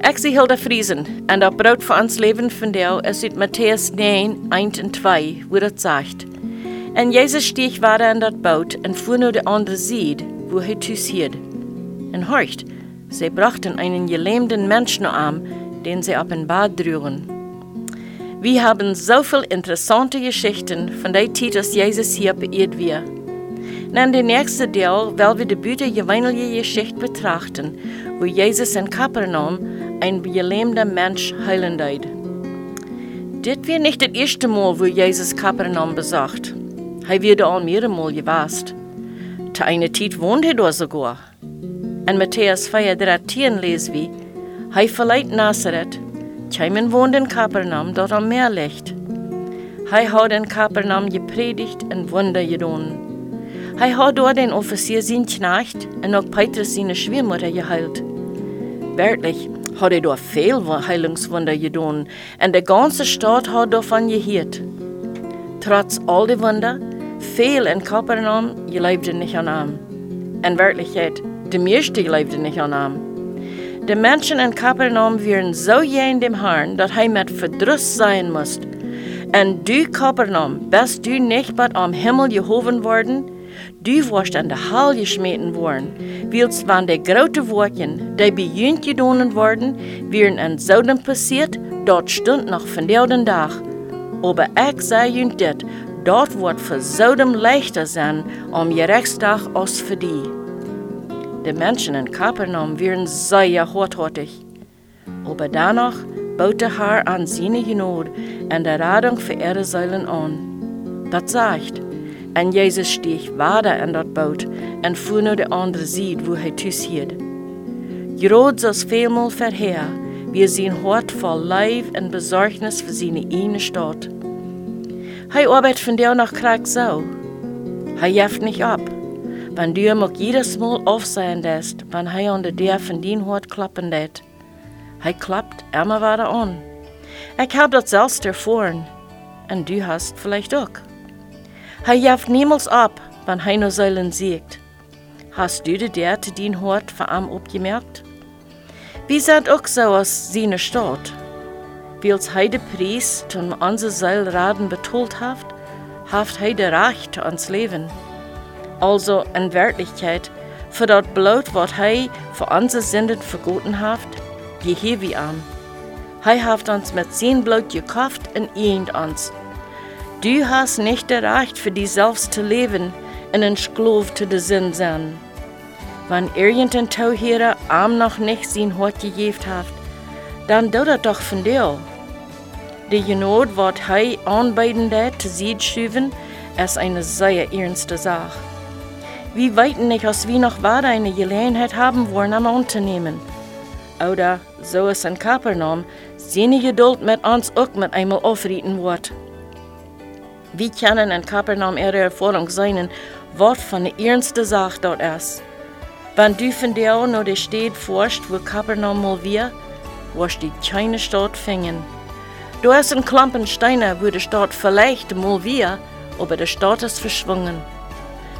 Ik zie Hilda Friesen en dat brood voor ons leven van jou is uit Matthäus 9, 1 en 2, wo dat zegt. En Jezus stieg water in dat boot en voer naar de andere zijde, wo hij thuis hield. En horcht, zij brachten einen gelähmten Menschen arm, den sie op een bad drugen. Wir haben so viel interessante Geschichten von der Zeit, als Jesus hier beirrt wir. In der nächsten Teil werden wir die buitengewöhnliche Geschichte betrachten, wo Jesus in Kapernaum ein gelähmter Mensch heilen deed. Dit war nicht das erste Mal, wo Jesus Kapernaum besucht. Er wird al mehrere Mal gewast. Zu einer Zeit wohnt er dort sogar. In Matthäus 4, 13 lesen wir, er verleiht Nazareth, Tjeimen wohnt in Kapernaum, dort am Meer liegt. Er hat in Kapernaum gepredigt und Wunder getan. Er hat dort den Offizier sein Knecht und auch Petrus seine Schwiegermutter geheilt. Wirklich, hat er dort viel Heilungswunder getan und die ganze Stadt hat davon gehört. Trotz all die Wunder, viel in Kapernaum gelebten nicht an ihm. In Wirklichkeit, die meisten lebten nicht an ihm. Die Menschen in Kapernaum waren so in dem Herrn, dass er mit Verdruss sein musste. Und du, Kapernaum, bist du nicht bald am Himmel gehoben worden? Du warst an der Hall geschmeten worden, wils wann die grote Worten, die bejunt gedonen worden, wären in Sodom passiert, dort stund noch von den Tag. Aber ich sage ihnen dit, dort wird für Sodom leichter sein, am Gerechtstag als für die. Die Menschen in Kapernaum wären sehr hartherzig. Aber danach baute Herr an seine Genot und der Radung für ihre Säulen an. Das sagt, und Jesus stieg weiter in das Boot und fuhr naar de andere Seite, wo er thuis hield. Groot zoals veelmaal verheer, wie zijn hart vol Leib und Besorgnis für seine eine Stadt. Hij arbeitet von der noch krank so. Er jeft nicht ab. Wenn du ihm auch jedes Mal aufsehen lässt, wenn er unter der von din Hort klappen lässt. Er klappt immer weiter an. Ich hab das selbst erfahren. Und du hast vielleicht auch. Er jaft niemals ab, wenn er nur Säulen siegt. Hast du die der zu din Hort vor ihm abgemerkt? Wie seid auch so aus seiner Stadt? Wils hij de Preis toen onze Seilraden betont haft, haft hij de Recht ans Leben. Also in Wirklichkeit, für dat Blut, wat hij für onze Sünden vergoten haft, gehe wie am. Hij haft uns mit sein Blut gekauft und ehnt uns. Du hast nicht das Recht, für dich selbst zu leben und ein Sklav zu Sinn sein. Wenn irgendein Tauhierer am noch nicht sein Hort gegeben hat, dann tut er doch von dir. Die Genot, was er anbieten zu schieben, ist eine sehr ernste Sache. Wir weiten nicht, als wir noch weiter eine Gelegenheit haben wollen, am Unternehmen. Oder, so es in Kapernaum, seine Geduld mit uns auch mit einmal aufrieten wird. Wir können in Kapernaum ihre Erfahrung sein, was von der ernsten Sache dort ist. Wenn du von der noch die Stadt forscht, wo Kapernaum mal wir, wirst du keine Stadt finden. Du hast ein Klumpen Steine, wo die Stadt vielleicht mal wir, aber die Stadt ist verschwungen.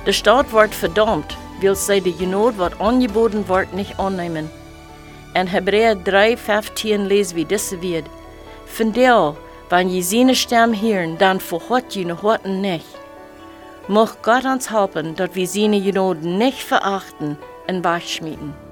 Die Stadt wird verdammt, weil sie die Genot, was angeboten wird, nicht annehmen. In Hebräer 3, 15 lesen wir diese wird. Von der, wenn je seine Stimme hören, dann verhört je Horten nicht. Mocht Gott uns helfen, dass wir seine Genot nicht verachten und wegschmieden.